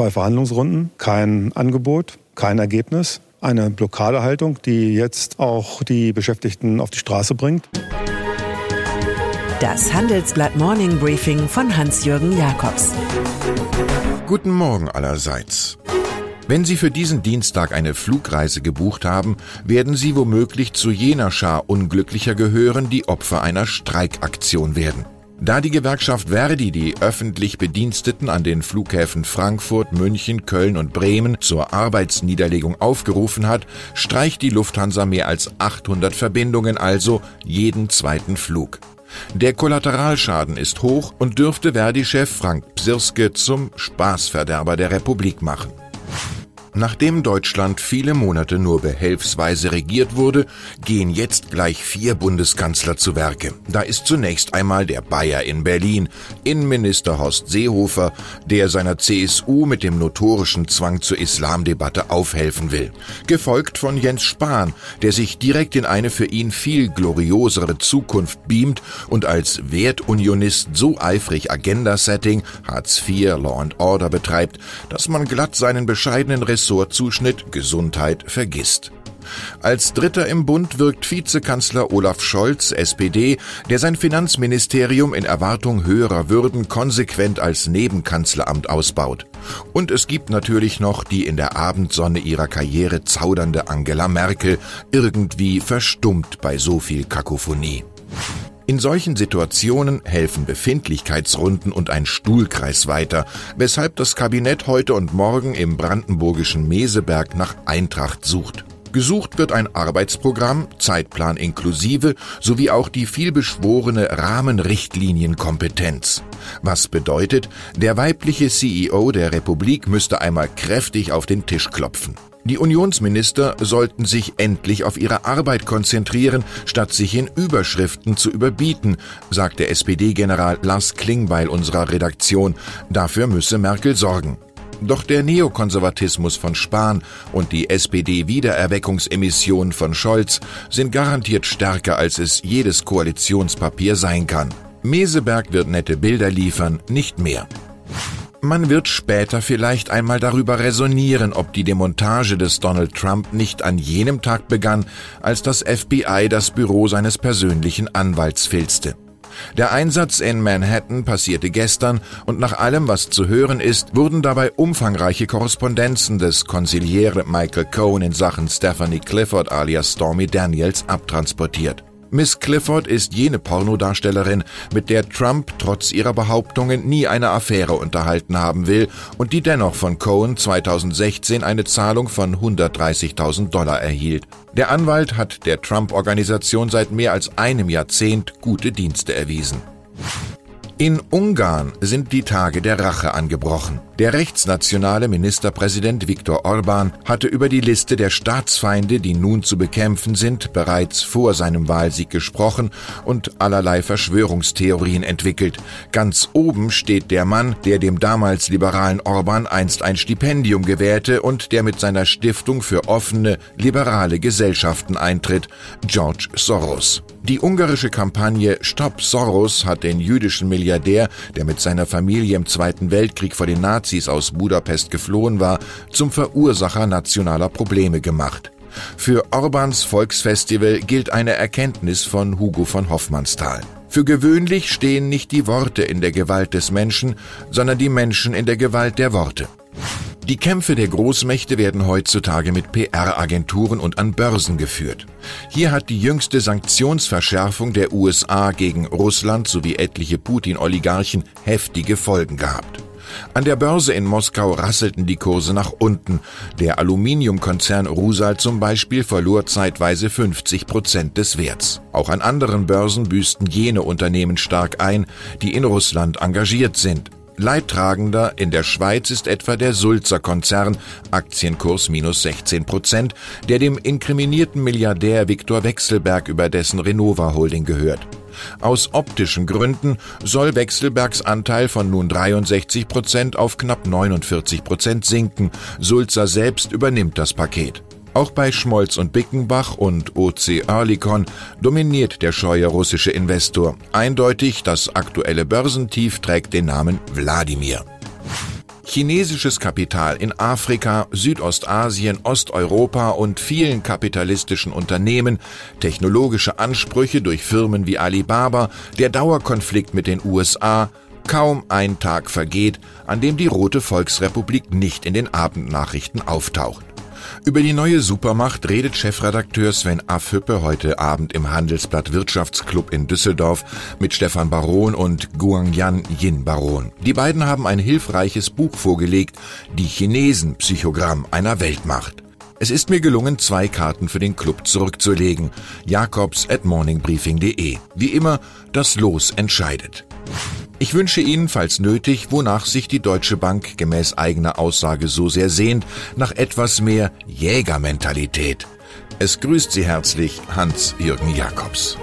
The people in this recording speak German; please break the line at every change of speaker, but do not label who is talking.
zwei Verhandlungsrunden, kein Angebot, kein Ergebnis. Eine Blockadehaltung, die jetzt auch die Beschäftigten auf die Straße bringt.
Das Handelsblatt Morning Briefing von Hans-Jürgen Jakobs.
Guten Morgen allerseits. Wenn Sie für diesen Dienstag eine Flugreise gebucht haben, werden Sie womöglich zu jener Schar Unglücklicher gehören, die Opfer einer Streikaktion werden. Da die Gewerkschaft Verdi die öffentlich Bediensteten an den Flughäfen Frankfurt, München, Köln und Bremen zur Arbeitsniederlegung aufgerufen hat, streicht die Lufthansa mehr als 800 Verbindungen, also jeden zweiten Flug. Der Kollateralschaden ist hoch und dürfte Verdi-Chef Frank Psirske zum Spaßverderber der Republik machen. Nachdem Deutschland viele Monate nur behelfsweise regiert wurde, gehen jetzt gleich vier Bundeskanzler zu Werke. Da ist zunächst einmal der Bayer in Berlin, Innenminister Horst Seehofer, der seiner CSU mit dem notorischen Zwang zur Islamdebatte aufhelfen will. Gefolgt von Jens Spahn, der sich direkt in eine für ihn viel gloriosere Zukunft beamt und als Wertunionist so eifrig Agenda-Setting, Hartz IV, Law and Order betreibt, dass man glatt seinen bescheidenen Ressortzuschnitt Gesundheit vergisst. Als Dritter im Bund wirkt Vizekanzler Olaf Scholz, SPD, der sein Finanzministerium in Erwartung höherer Würden konsequent als Nebenkanzleramt ausbaut. Und es gibt natürlich noch die in der Abendsonne ihrer Karriere zaudernde Angela Merkel, irgendwie verstummt bei so viel Kakophonie. In solchen Situationen helfen Befindlichkeitsrunden und ein Stuhlkreis weiter, weshalb das Kabinett heute und morgen im brandenburgischen Meseberg nach Eintracht sucht. Gesucht wird ein Arbeitsprogramm, Zeitplan inklusive, sowie auch die vielbeschworene Rahmenrichtlinienkompetenz. Was bedeutet, der weibliche CEO der Republik müsste einmal kräftig auf den Tisch klopfen. Die Unionsminister sollten sich endlich auf ihre Arbeit konzentrieren, statt sich in Überschriften zu überbieten, sagte SPD-General Lars Klingbeil unserer Redaktion. Dafür müsse Merkel sorgen. Doch der Neokonservatismus von Spahn und die SPD-Wiedererweckungsemission von Scholz sind garantiert stärker, als es jedes Koalitionspapier sein kann. Meseberg wird nette Bilder liefern, nicht mehr. Man wird später vielleicht einmal darüber resonieren, ob die Demontage des Donald Trump nicht an jenem Tag begann, als das FBI das Büro seines persönlichen Anwalts filzte. Der Einsatz in Manhattan passierte gestern und nach allem, was zu hören ist, wurden dabei umfangreiche Korrespondenzen des Konsiliere Michael Cohen in Sachen Stephanie Clifford alias Stormy Daniels abtransportiert. Miss Clifford ist jene Pornodarstellerin, mit der Trump trotz ihrer Behauptungen nie eine Affäre unterhalten haben will und die dennoch von Cohen 2016 eine Zahlung von 130.000 Dollar erhielt. Der Anwalt hat der Trump-Organisation seit mehr als einem Jahrzehnt gute Dienste erwiesen. In Ungarn sind die Tage der Rache angebrochen. Der rechtsnationale Ministerpräsident Viktor Orban hatte über die Liste der Staatsfeinde, die nun zu bekämpfen sind, bereits vor seinem Wahlsieg gesprochen und allerlei Verschwörungstheorien entwickelt. Ganz oben steht der Mann, der dem damals liberalen Orban einst ein Stipendium gewährte und der mit seiner Stiftung für offene, liberale Gesellschaften eintritt, George Soros. Die ungarische Kampagne Stop Soros hat den jüdischen Milliardär, der mit seiner Familie im Zweiten Weltkrieg vor den Nazis aus Budapest geflohen war, zum Verursacher nationaler Probleme gemacht. Für Orbans Volksfestival gilt eine Erkenntnis von Hugo von Hoffmannsthal. Für gewöhnlich stehen nicht die Worte in der Gewalt des Menschen, sondern die Menschen in der Gewalt der Worte. Die Kämpfe der Großmächte werden heutzutage mit PR-Agenturen und an Börsen geführt. Hier hat die jüngste Sanktionsverschärfung der USA gegen Russland sowie etliche Putin-Oligarchen heftige Folgen gehabt. An der Börse in Moskau rasselten die Kurse nach unten. Der Aluminiumkonzern Rusal zum Beispiel verlor zeitweise 50 Prozent des Werts. Auch an anderen Börsen büßten jene Unternehmen stark ein, die in Russland engagiert sind. Leidtragender in der Schweiz ist etwa der Sulzer Konzern, Aktienkurs minus 16 Prozent, der dem inkriminierten Milliardär Viktor Wechselberg über dessen Renova Holding gehört. Aus optischen Gründen soll Wechselbergs Anteil von nun 63 Prozent auf knapp 49 Prozent sinken. Sulzer selbst übernimmt das Paket. Auch bei Schmolz und Bickenbach und OC Oerlikon dominiert der scheue russische Investor. Eindeutig, das aktuelle Börsentief trägt den Namen Wladimir. Chinesisches Kapital in Afrika, Südostasien, Osteuropa und vielen kapitalistischen Unternehmen, technologische Ansprüche durch Firmen wie Alibaba, der Dauerkonflikt mit den USA, kaum ein Tag vergeht, an dem die Rote Volksrepublik nicht in den Abendnachrichten auftaucht. Über die neue Supermacht redet Chefredakteur Sven Affüppe heute Abend im Handelsblatt Wirtschaftsclub in Düsseldorf mit Stefan Baron und Guangyan Yin Baron. Die beiden haben ein hilfreiches Buch vorgelegt, Die Chinesen Psychogramm einer Weltmacht. Es ist mir gelungen, zwei Karten für den Club zurückzulegen. Jakobs at morningbriefing.de. Wie immer, das Los entscheidet. Ich wünsche Ihnen, falls nötig, wonach sich die Deutsche Bank gemäß eigener Aussage so sehr sehnt, nach etwas mehr Jägermentalität. Es grüßt Sie herzlich Hans-Jürgen Jakobs.